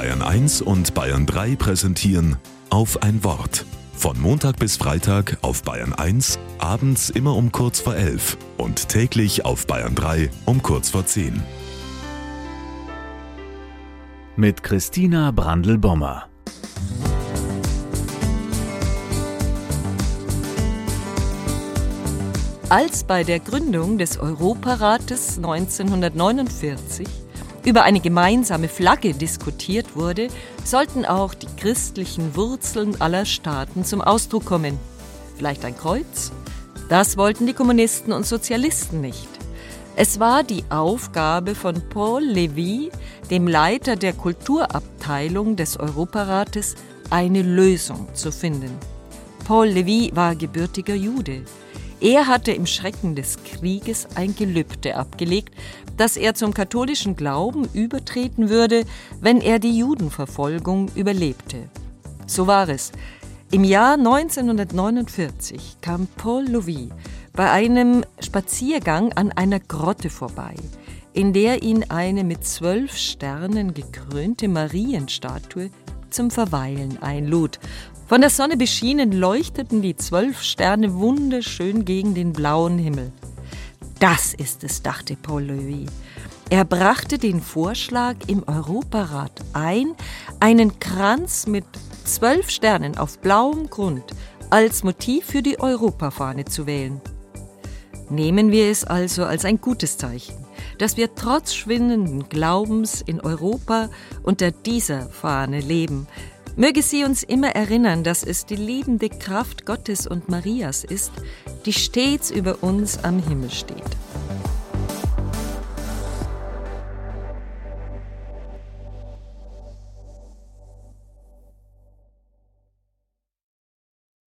Bayern 1 und Bayern 3 präsentieren auf ein Wort. Von Montag bis Freitag auf Bayern 1, abends immer um kurz vor 11 und täglich auf Bayern 3 um kurz vor 10. Mit Christina Brandl-Bommer. Als bei der Gründung des Europarates 1949 über eine gemeinsame Flagge diskutiert wurde, sollten auch die christlichen Wurzeln aller Staaten zum Ausdruck kommen. Vielleicht ein Kreuz? Das wollten die Kommunisten und Sozialisten nicht. Es war die Aufgabe von Paul Levy, dem Leiter der Kulturabteilung des Europarates, eine Lösung zu finden. Paul Levy war gebürtiger Jude. Er hatte im Schrecken des Krieges ein Gelübde abgelegt, dass er zum katholischen Glauben übertreten würde, wenn er die Judenverfolgung überlebte. So war es. Im Jahr 1949 kam Paul Louis bei einem Spaziergang an einer Grotte vorbei, in der ihn eine mit zwölf Sternen gekrönte Marienstatue zum Verweilen einlud von der Sonne beschienen leuchteten die zwölf Sterne wunderschön gegen den blauen Himmel. Das ist es, dachte Paul Levy. Er brachte den Vorschlag im Europarat ein, einen Kranz mit zwölf Sternen auf blauem Grund als Motiv für die Europafahne zu wählen. Nehmen wir es also als ein gutes Zeichen, dass wir trotz schwindenden Glaubens in Europa unter dieser Fahne leben, Möge sie uns immer erinnern, dass es die liebende Kraft Gottes und Marias ist, die stets über uns am Himmel steht.